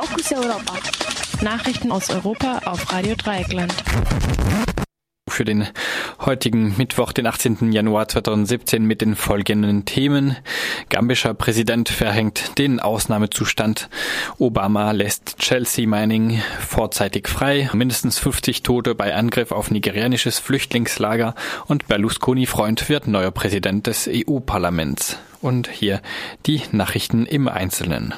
Fokus Europa. Nachrichten aus Europa auf Radio Dreieckland. Für den heutigen Mittwoch, den 18. Januar 2017 mit den folgenden Themen. Gambischer Präsident verhängt den Ausnahmezustand. Obama lässt Chelsea Mining vorzeitig frei. Mindestens 50 Tote bei Angriff auf nigerianisches Flüchtlingslager und Berlusconi-Freund wird neuer Präsident des EU-Parlaments. Und hier die Nachrichten im Einzelnen.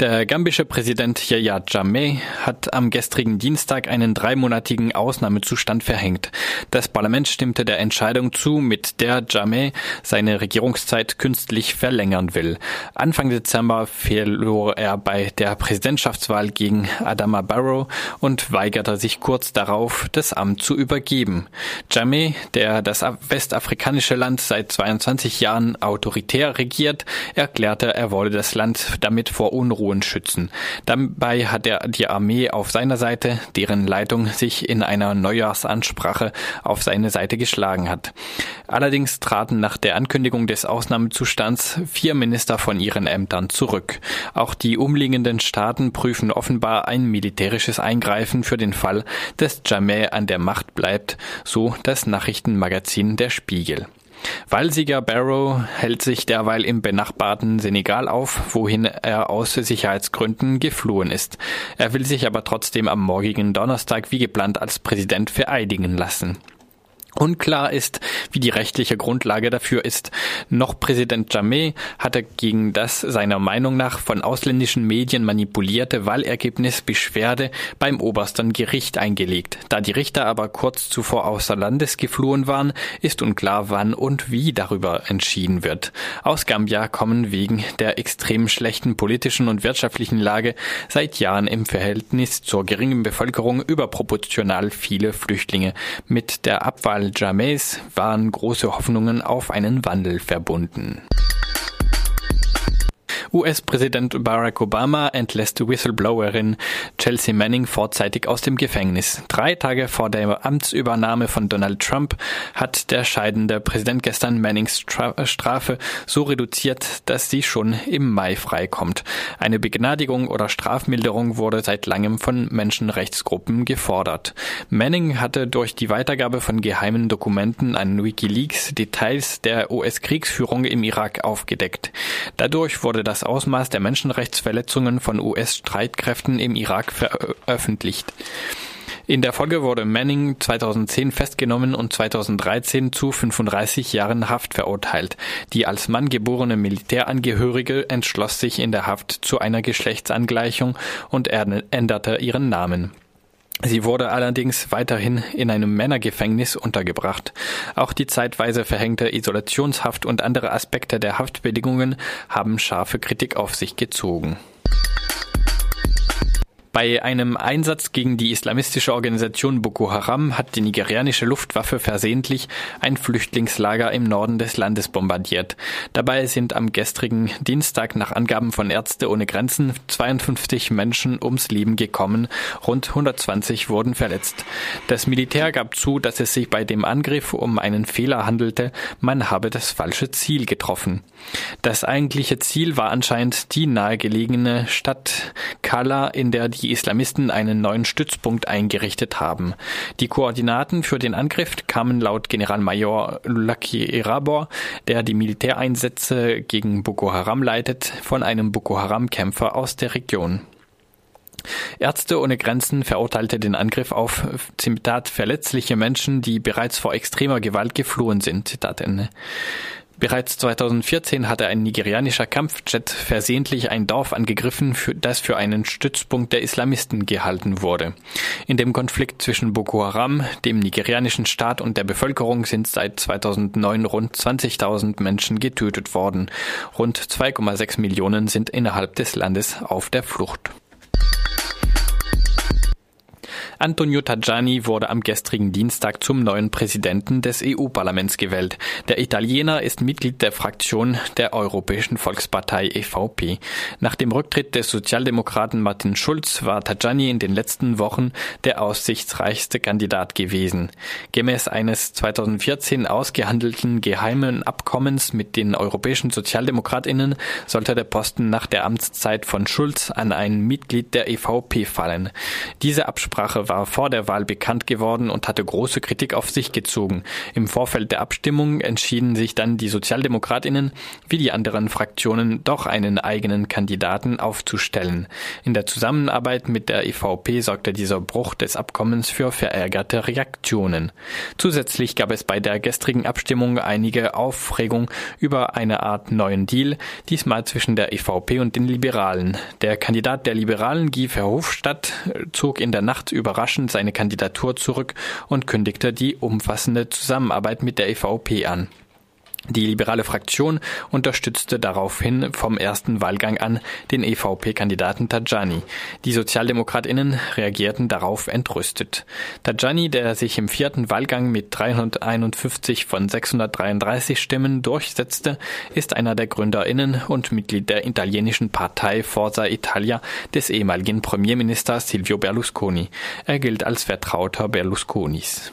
Der gambische Präsident Yahya Jammeh hat am gestrigen Dienstag einen dreimonatigen Ausnahmezustand verhängt. Das Parlament stimmte der Entscheidung zu, mit der Jammeh seine Regierungszeit künstlich verlängern will. Anfang Dezember verlor er bei der Präsidentschaftswahl gegen Adama Barrow und weigerte sich kurz darauf, das Amt zu übergeben. Jammeh, der das westafrikanische Land seit 22 Jahren autoritär regiert, erklärte, er wolle das Land damit vor Unruhe Unruhen schützen. Dabei hat er die Armee auf seiner Seite, deren Leitung sich in einer Neujahrsansprache auf seine Seite geschlagen hat. Allerdings traten nach der Ankündigung des Ausnahmezustands vier Minister von ihren Ämtern zurück. Auch die umliegenden Staaten prüfen offenbar ein militärisches Eingreifen für den Fall, dass Jameh an der Macht bleibt, so das Nachrichtenmagazin Der Spiegel. Wahlsieger Barrow hält sich derweil im benachbarten Senegal auf, wohin er aus Sicherheitsgründen geflohen ist. Er will sich aber trotzdem am morgigen Donnerstag wie geplant als Präsident vereidigen lassen. Unklar ist, wie die rechtliche Grundlage dafür ist. Noch Präsident Jammeh hatte gegen das seiner Meinung nach von ausländischen Medien manipulierte Wahlergebnis Beschwerde beim obersten Gericht eingelegt. Da die Richter aber kurz zuvor außer Landes geflohen waren, ist unklar, wann und wie darüber entschieden wird. Aus Gambia kommen wegen der extrem schlechten politischen und wirtschaftlichen Lage seit Jahren im Verhältnis zur geringen Bevölkerung überproportional viele Flüchtlinge. Mit der Abwahl Al-Jameis waren große Hoffnungen auf einen Wandel verbunden. US-Präsident Barack Obama entlässt Whistleblowerin Chelsea Manning vorzeitig aus dem Gefängnis. Drei Tage vor der Amtsübernahme von Donald Trump hat der scheidende Präsident gestern Mannings Strafe so reduziert, dass sie schon im Mai freikommt. Eine Begnadigung oder Strafmilderung wurde seit langem von Menschenrechtsgruppen gefordert. Manning hatte durch die Weitergabe von geheimen Dokumenten an Wikileaks Details der US-Kriegsführung im Irak aufgedeckt. Dadurch wurde das das Ausmaß der Menschenrechtsverletzungen von US-Streitkräften im Irak veröffentlicht. In der Folge wurde Manning 2010 festgenommen und 2013 zu 35 Jahren Haft verurteilt. Die als Mann geborene Militärangehörige entschloss sich in der Haft zu einer Geschlechtsangleichung und änderte ihren Namen. Sie wurde allerdings weiterhin in einem Männergefängnis untergebracht. Auch die zeitweise verhängte Isolationshaft und andere Aspekte der Haftbedingungen haben scharfe Kritik auf sich gezogen. Bei einem Einsatz gegen die islamistische Organisation Boko Haram hat die nigerianische Luftwaffe versehentlich ein Flüchtlingslager im Norden des Landes bombardiert. Dabei sind am gestrigen Dienstag nach Angaben von Ärzte ohne Grenzen 52 Menschen ums Leben gekommen, rund 120 wurden verletzt. Das Militär gab zu, dass es sich bei dem Angriff um einen Fehler handelte, man habe das falsche Ziel getroffen. Das eigentliche Ziel war anscheinend die nahegelegene Stadt Kala, in der die die Islamisten einen neuen Stützpunkt eingerichtet haben. Die Koordinaten für den Angriff kamen laut Generalmajor Lucky Erabor, der die Militäreinsätze gegen Boko Haram leitet, von einem Boko Haram-Kämpfer aus der Region. Ärzte ohne Grenzen verurteilte den Angriff auf Zitat verletzliche Menschen, die bereits vor extremer Gewalt geflohen sind. Zitat Ende. Bereits 2014 hatte ein nigerianischer Kampfjet versehentlich ein Dorf angegriffen, das für einen Stützpunkt der Islamisten gehalten wurde. In dem Konflikt zwischen Boko Haram, dem nigerianischen Staat und der Bevölkerung sind seit 2009 rund 20.000 Menschen getötet worden. Rund 2,6 Millionen sind innerhalb des Landes auf der Flucht. Antonio Tajani wurde am gestrigen Dienstag zum neuen Präsidenten des EU-Parlaments gewählt. Der Italiener ist Mitglied der Fraktion der Europäischen Volkspartei EVP. Nach dem Rücktritt des Sozialdemokraten Martin Schulz war Tajani in den letzten Wochen der aussichtsreichste Kandidat gewesen. Gemäß eines 2014 ausgehandelten geheimen Abkommens mit den europäischen Sozialdemokratinnen sollte der Posten nach der Amtszeit von Schulz an ein Mitglied der EVP fallen. Diese Absprache war vor der Wahl bekannt geworden und hatte große Kritik auf sich gezogen. Im Vorfeld der Abstimmung entschieden sich dann die Sozialdemokratinnen wie die anderen Fraktionen doch einen eigenen Kandidaten aufzustellen. In der Zusammenarbeit mit der EVP sorgte dieser Bruch des Abkommens für verärgerte Reaktionen. Zusätzlich gab es bei der gestrigen Abstimmung einige Aufregung über eine Art neuen Deal, diesmal zwischen der EVP und den Liberalen. Der Kandidat der Liberalen, Guy Verhofstadt, zog in der Nacht überraschend seine Kandidatur zurück und kündigte die umfassende Zusammenarbeit mit der EVP an. Die liberale Fraktion unterstützte daraufhin vom ersten Wahlgang an den EVP-Kandidaten Tajani. Die Sozialdemokratinnen reagierten darauf entrüstet. Tajani, der sich im vierten Wahlgang mit 351 von 633 Stimmen durchsetzte, ist einer der Gründerinnen und Mitglied der italienischen Partei Forza Italia des ehemaligen Premierministers Silvio Berlusconi. Er gilt als Vertrauter Berlusconis.